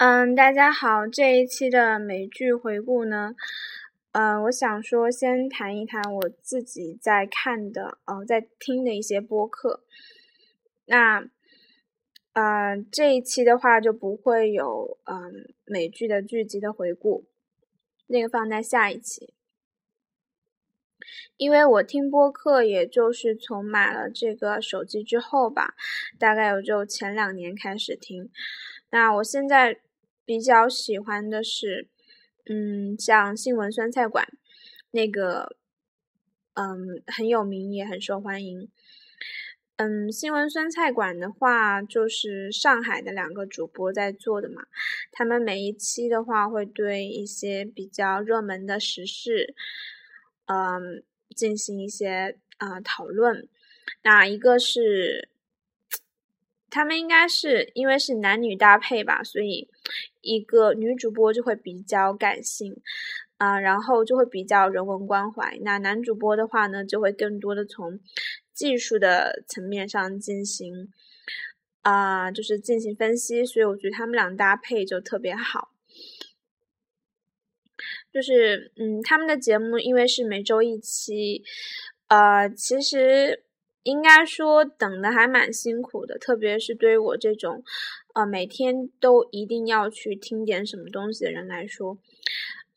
嗯，大家好，这一期的美剧回顾呢，呃，我想说先谈一谈我自己在看的，呃，在听的一些播客。那，呃，这一期的话就不会有嗯美剧的剧集的回顾，那个放在下一期。因为我听播客，也就是从买了这个手机之后吧，大概有就前两年开始听。那我现在。比较喜欢的是，嗯，像新闻酸菜馆，那个，嗯，很有名也很受欢迎。嗯，新闻酸菜馆的话，就是上海的两个主播在做的嘛。他们每一期的话，会对一些比较热门的时事，嗯，进行一些啊讨论。那一个是。他们应该是因为是男女搭配吧，所以一个女主播就会比较感性，啊，然后就会比较人文关怀。那男主播的话呢，就会更多的从技术的层面上进行，啊，就是进行分析。所以我觉得他们俩搭配就特别好。就是，嗯，他们的节目因为是每周一期，呃，其实。应该说等的还蛮辛苦的，特别是对于我这种，呃，每天都一定要去听点什么东西的人来说，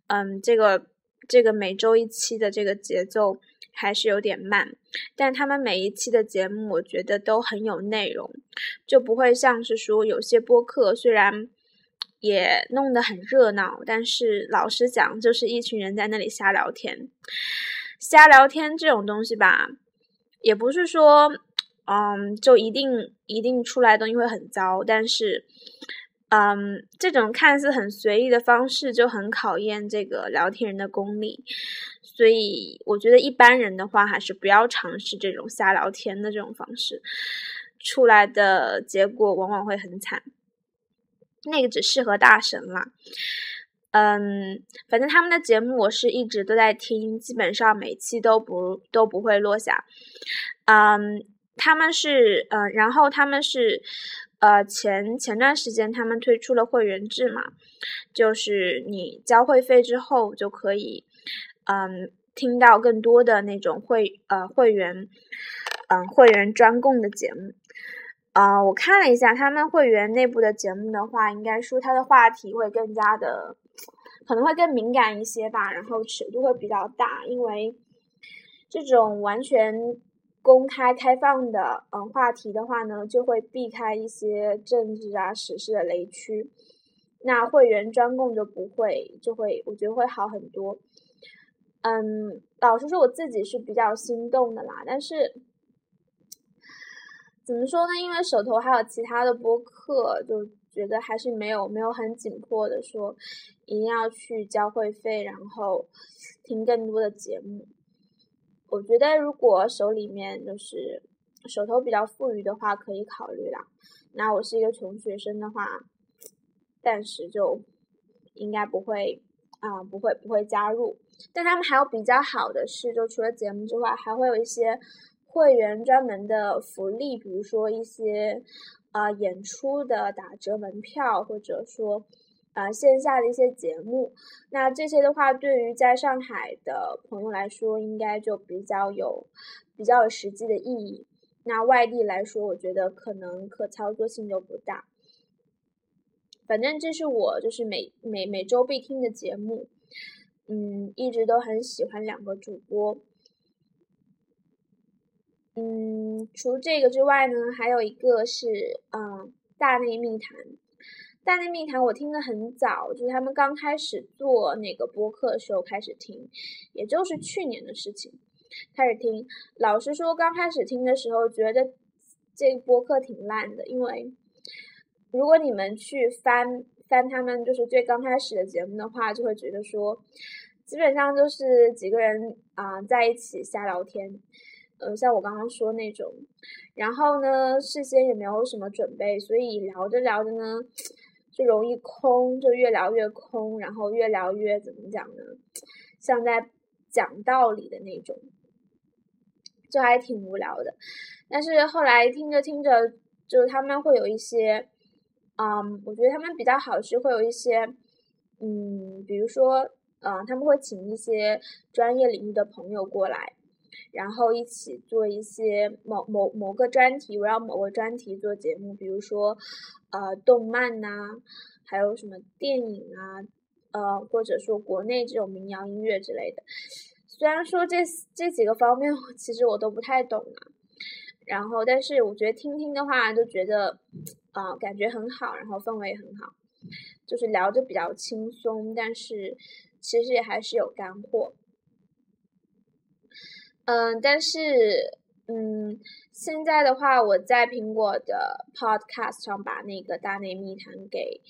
嗯，这个这个每周一期的这个节奏还是有点慢，但他们每一期的节目我觉得都很有内容，就不会像是说有些播客虽然也弄得很热闹，但是老实讲就是一群人在那里瞎聊天，瞎聊天这种东西吧。也不是说，嗯，就一定一定出来东西会很糟，但是，嗯，这种看似很随意的方式就很考验这个聊天人的功力，所以我觉得一般人的话还是不要尝试这种瞎聊天的这种方式，出来的结果往往会很惨。那个只适合大神啦。嗯，反正他们的节目我是一直都在听，基本上每期都不都不会落下。嗯，他们是呃，然后他们是呃前前段时间他们推出了会员制嘛，就是你交会费之后就可以嗯听到更多的那种会呃会员嗯会员专供的节目。啊，我看了一下他们会员内部的节目的话，应该说它的话题会更加的。可能会更敏感一些吧，然后尺度会比较大，因为这种完全公开开放的嗯话题的话呢，就会避开一些政治啊、时事的雷区。那会员专供就不会，就会我觉得会好很多。嗯，老实说，我自己是比较心动的啦，但是怎么说呢？因为手头还有其他的播客，就。觉得还是没有没有很紧迫的说，一定要去交会费，然后听更多的节目。我觉得如果手里面就是手头比较富裕的话，可以考虑啦。那我是一个穷学生的话，暂时就应该不会啊，不会不会加入。但他们还有比较好的是，就除了节目之外，还会有一些会员专门的福利，比如说一些。啊，演出的打折门票，或者说，啊线下的一些节目，那这些的话，对于在上海的朋友来说，应该就比较有比较有实际的意义。那外地来说，我觉得可能可操作性就不大。反正这是我就是每每每周必听的节目，嗯，一直都很喜欢两个主播。嗯，除这个之外呢，还有一个是嗯大内密谈。大内密谈我听的很早，就是他们刚开始做那个播客的时候开始听，也就是去年的事情开始听。老实说，刚开始听的时候觉得这播客挺烂的，因为如果你们去翻翻他们就是最刚开始的节目的话，就会觉得说基本上就是几个人啊在一起瞎聊天。呃，像我刚刚说那种，然后呢，事先也没有什么准备，所以聊着聊着呢，就容易空，就越聊越空，然后越聊越怎么讲呢？像在讲道理的那种，就还挺无聊的。但是后来听着听着，就他们会有一些嗯，我觉得他们比较好是会有一些，嗯，比如说，嗯，他们会请一些专业领域的朋友过来，然后一起做一些某某某个专题，围绕某个专题做节目，比如说，呃，动漫呐，还有什么电影啊，呃，或者说国内这种民谣音乐之类的。虽然说这这几个方面，其实我都不太懂啊。然后，但是我觉得听听的话，就觉得，啊，感觉很好，然后氛围很好，就是聊着比较轻松，但是其实也还是有干货。嗯，但是，嗯，现在的话，我在苹果的 Podcast 上把那个大内密谈给，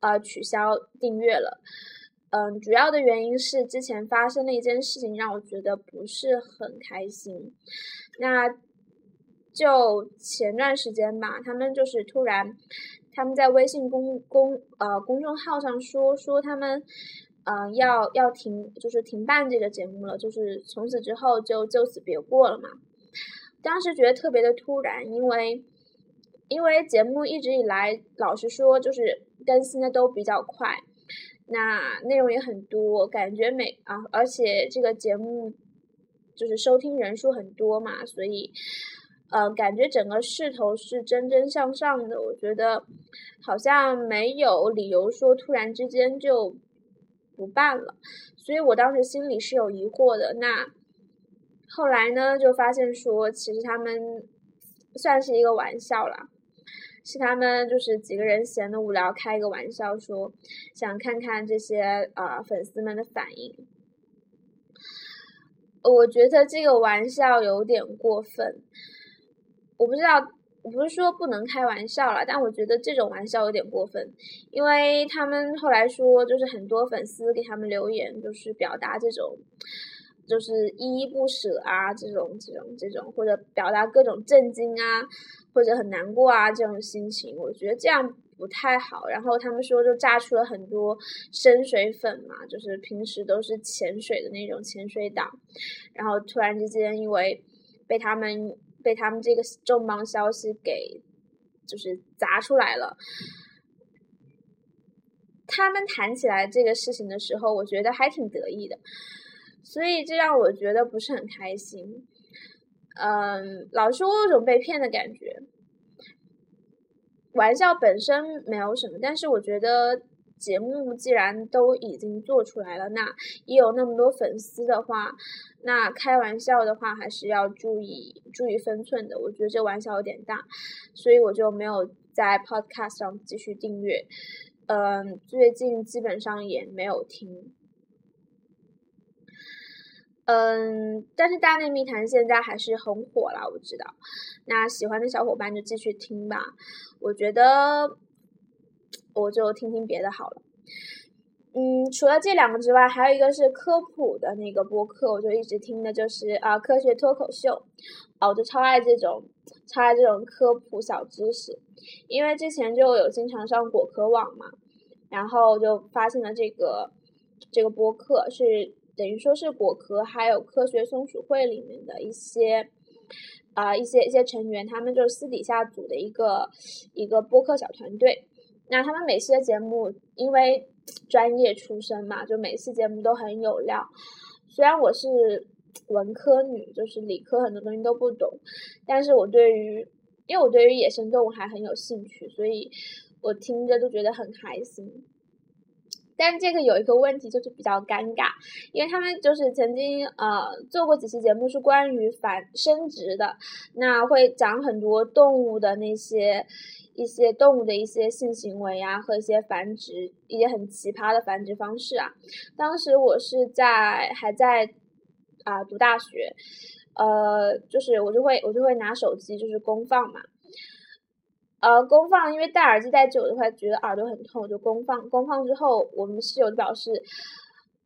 呃，取消订阅了。嗯，主要的原因是之前发生了一件事情，让我觉得不是很开心。那。就前段时间吧，他们就是突然，他们在微信公公呃公众号上说说他们，呃要要停就是停办这个节目了，就是从此之后就就此别过了嘛。当时觉得特别的突然，因为因为节目一直以来老实说就是更新的都比较快，那内容也很多，感觉每啊而且这个节目就是收听人数很多嘛，所以。呃，感觉整个势头是蒸蒸向上的，我觉得好像没有理由说突然之间就不办了，所以我当时心里是有疑惑的。那后来呢，就发现说其实他们算是一个玩笑啦，是他们就是几个人闲的无聊开一个玩笑，说想看看这些呃粉丝们的反应。我觉得这个玩笑有点过分。我不知道，不是说不能开玩笑了，但我觉得这种玩笑有点过分，因为他们后来说，就是很多粉丝给他们留言，就是表达这种，就是依依不舍啊，这种这种这种，或者表达各种震惊啊，或者很难过啊这种心情，我觉得这样不太好。然后他们说，就炸出了很多深水粉嘛，就是平时都是潜水的那种潜水党，然后突然之间因为被他们。被他们这个重磅消息给就是砸出来了。他们谈起来这个事情的时候，我觉得还挺得意的，所以这让我觉得不是很开心。嗯，老说我有种被骗的感觉。玩笑本身没有什么，但是我觉得。节目既然都已经做出来了，那也有那么多粉丝的话，那开玩笑的话还是要注意注意分寸的。我觉得这玩笑有点大，所以我就没有在 Podcast 上继续订阅。嗯，最近基本上也没有听。嗯，但是大内密谈现在还是很火了，我知道。那喜欢的小伙伴就继续听吧。我觉得。我就听听别的好了，嗯，除了这两个之外，还有一个是科普的那个播客，我就一直听的就是啊科学脱口秀，啊，我就超爱这种超爱这种科普小知识，因为之前就有经常上果壳网嘛，然后就发现了这个这个播客是等于说是果壳还有科学松鼠会里面的一些啊一些一些成员，他们就是私底下组的一个一个播客小团队。那他们每期的节目，因为专业出身嘛，就每次节目都很有料。虽然我是文科女，就是理科很多东西都不懂，但是我对于，因为我对于野生动物还很有兴趣，所以我听着就觉得很开心。但这个有一个问题，就是比较尴尬，因为他们就是曾经呃做过几期节目是关于繁生殖的，那会讲很多动物的那些。一些动物的一些性行为啊，和一些繁殖，一些很奇葩的繁殖方式啊。当时我是在还在啊读大学，呃，就是我就会我就会拿手机就是公放嘛，呃，公放，因为戴耳机戴久的话觉得耳朵很痛，就公放。公放之后，我们室友表示，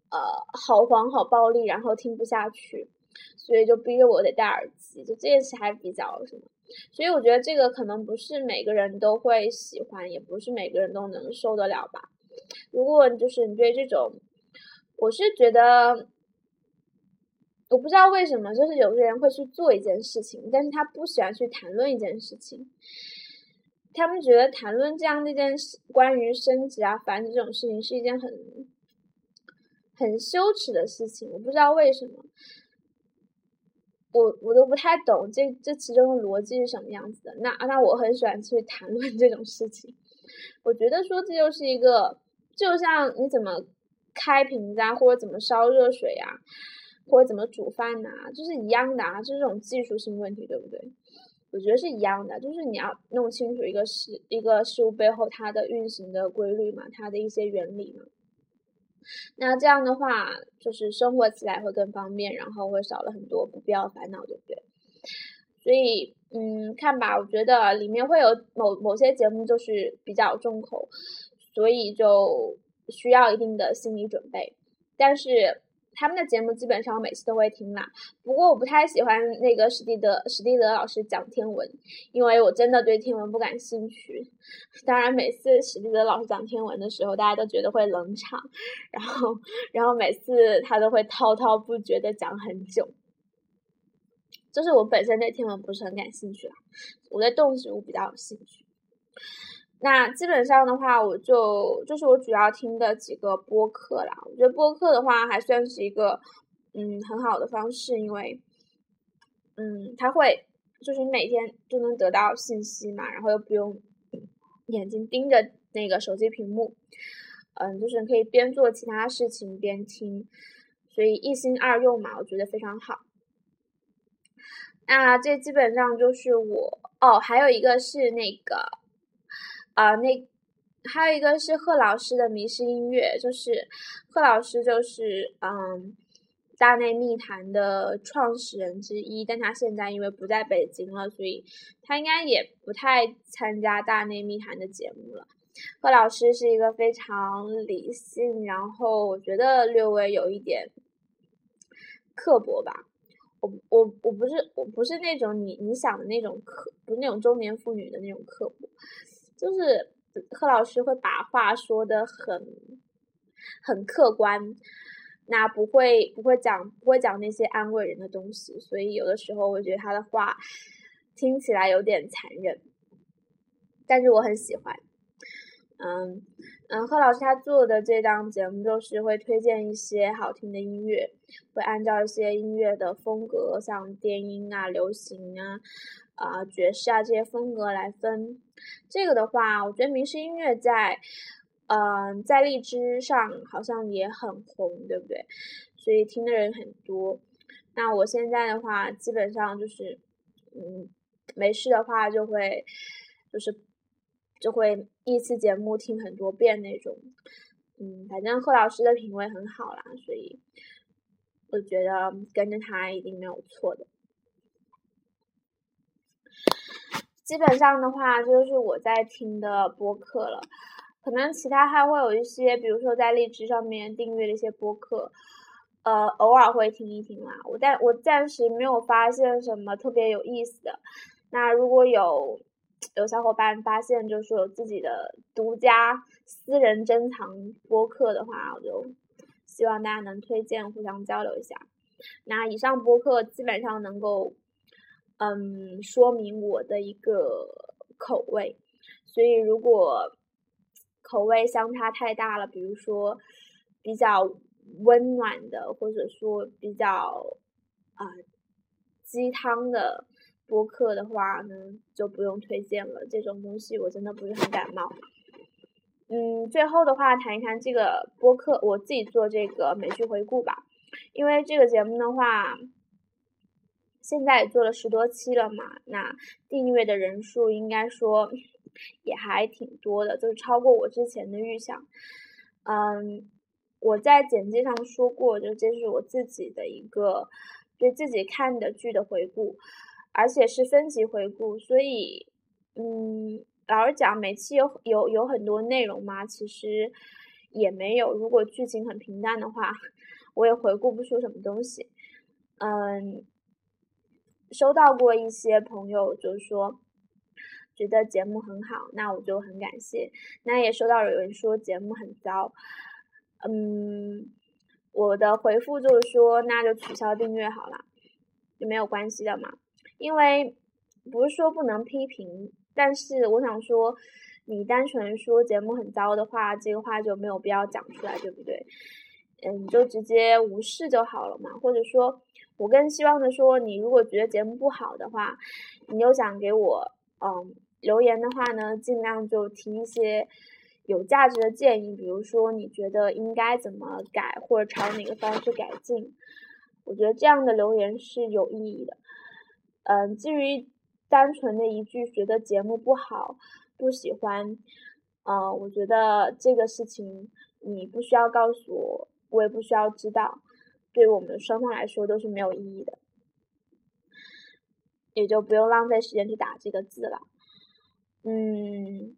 呃，好黄好暴力，然后听不下去，所以就逼着我得戴耳机。就这件事还比较什么。所以我觉得这个可能不是每个人都会喜欢，也不是每个人都能受得了吧。如果就是你对这种，我是觉得，我不知道为什么，就是有些人会去做一件事情，但是他不喜欢去谈论一件事情。他们觉得谈论这样的一件事，关于升职啊、繁殖这种事情是一件很很羞耻的事情。我不知道为什么，我我都不太懂这这其中的逻辑是什么样子的。那那我很喜欢去谈论这种事情。我觉得说这就是一个，就像你怎么开瓶子啊，或者怎么烧热水啊。或者怎么煮饭呐，就是一样的啊，就是这种技术性问题，对不对？我觉得是一样的，就是你要弄清楚一个事一个事物背后它的运行的规律嘛，它的一些原理嘛。那这样的话，就是生活起来会更方便，然后会少了很多不必要的烦恼，对不对？所以，嗯，看吧，我觉得里面会有某某些节目就是比较重口，所以就需要一定的心理准备，但是。他们的节目基本上每次都会听啦，不过我不太喜欢那个史蒂德史蒂德老师讲天文，因为我真的对天文不感兴趣。当然，每次史蒂德老师讲天文的时候，大家都觉得会冷场，然后然后每次他都会滔滔不绝的讲很久。就是我本身对天文不是很感兴趣啦，我对动植物比较有兴趣。那基本上的话，我就就是我主要听的几个播客啦。我觉得播客的话还算是一个嗯很好的方式，因为嗯它会就是你每天都能得到信息嘛，然后又不用眼睛盯着那个手机屏幕，嗯，就是可以边做其他事情边听，所以一心二用嘛，我觉得非常好。那这基本上就是我哦，还有一个是那个。啊，那还有一个是贺老师的迷失音乐，就是贺老师就是嗯，大内密谈的创始人之一，但他现在因为不在北京了，所以他应该也不太参加大内密谈的节目了。贺老师是一个非常理性，然后我觉得略微有一点刻薄吧。我我我不是我不是那种你你想的那种刻，不是那种中年妇女的那种刻薄。就是贺老师会把话说的很很客观，那不会不会讲不会讲那些安慰人的东西，所以有的时候我觉得他的话听起来有点残忍，但是我很喜欢。嗯嗯，贺老师他做的这档节目就是会推荐一些好听的音乐，会按照一些音乐的风格，像电音啊、流行啊。啊，爵士啊这些风格来分，这个的话，我觉得民视音乐在，嗯，在荔枝上好像也很红，对不对？所以听的人很多。那我现在的话，基本上就是，嗯，没事的话就会，就是就会一期节目听很多遍那种。嗯，反正贺老师的品味很好啦，所以我觉得跟着他一定没有错的。基本上的话，就是我在听的播客了。可能其他还会有一些，比如说在荔枝上面订阅的一些播客，呃，偶尔会听一听啦。我但我暂时没有发现什么特别有意思的。那如果有有小伙伴发现，就是有自己的独家私人珍藏播客的话，我就希望大家能推荐，互相交流一下。那以上播客基本上能够。嗯，说明我的一个口味，所以如果口味相差太大了，比如说比较温暖的，或者说比较啊鸡汤的播客的话呢，就不用推荐了。这种东西我真的不是很感冒。嗯，最后的话谈一谈这个播客，我自己做这个美剧回顾吧，因为这个节目的话。现在也做了十多期了嘛，那订阅的人数应该说也还挺多的，就是超过我之前的预想。嗯，我在简介上说过，就这是我自己的一个对自己看的剧的回顾，而且是分级回顾，所以嗯，老实讲，每期有有有很多内容嘛，其实也没有。如果剧情很平淡的话，我也回顾不出什么东西。嗯。收到过一些朋友就是说觉得节目很好，那我就很感谢。那也收到有人说节目很糟，嗯，我的回复就是说那就取消订阅好了，就没有关系的嘛。因为不是说不能批评但是我想说，你单纯说节目很糟的话，这个话就没有必要讲出来，对不对？嗯，你就直接无视就好了嘛。或者说，我更希望的说，你如果觉得节目不好的话，你又想给我嗯留言的话呢，尽量就提一些有价值的建议，比如说你觉得应该怎么改，或者朝哪个方式改进。我觉得这样的留言是有意义的。嗯，至于单纯的一句觉得节目不好、不喜欢，呃，我觉得这个事情你不需要告诉我，我也不需要知道，对我们双方来说都是没有意义的，也就不用浪费时间去打这个字了。嗯，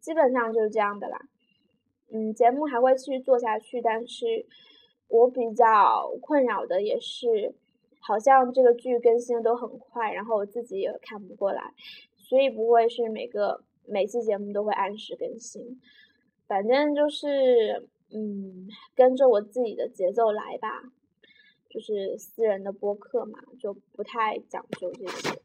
基本上就是这样的啦。嗯，节目还会继续做下去，但是我比较困扰的也是。好像这个剧更新的都很快，然后我自己也看不过来，所以不会是每个每期节目都会按时更新，反正就是嗯跟着我自己的节奏来吧，就是私人的播客嘛，就不太讲究这些。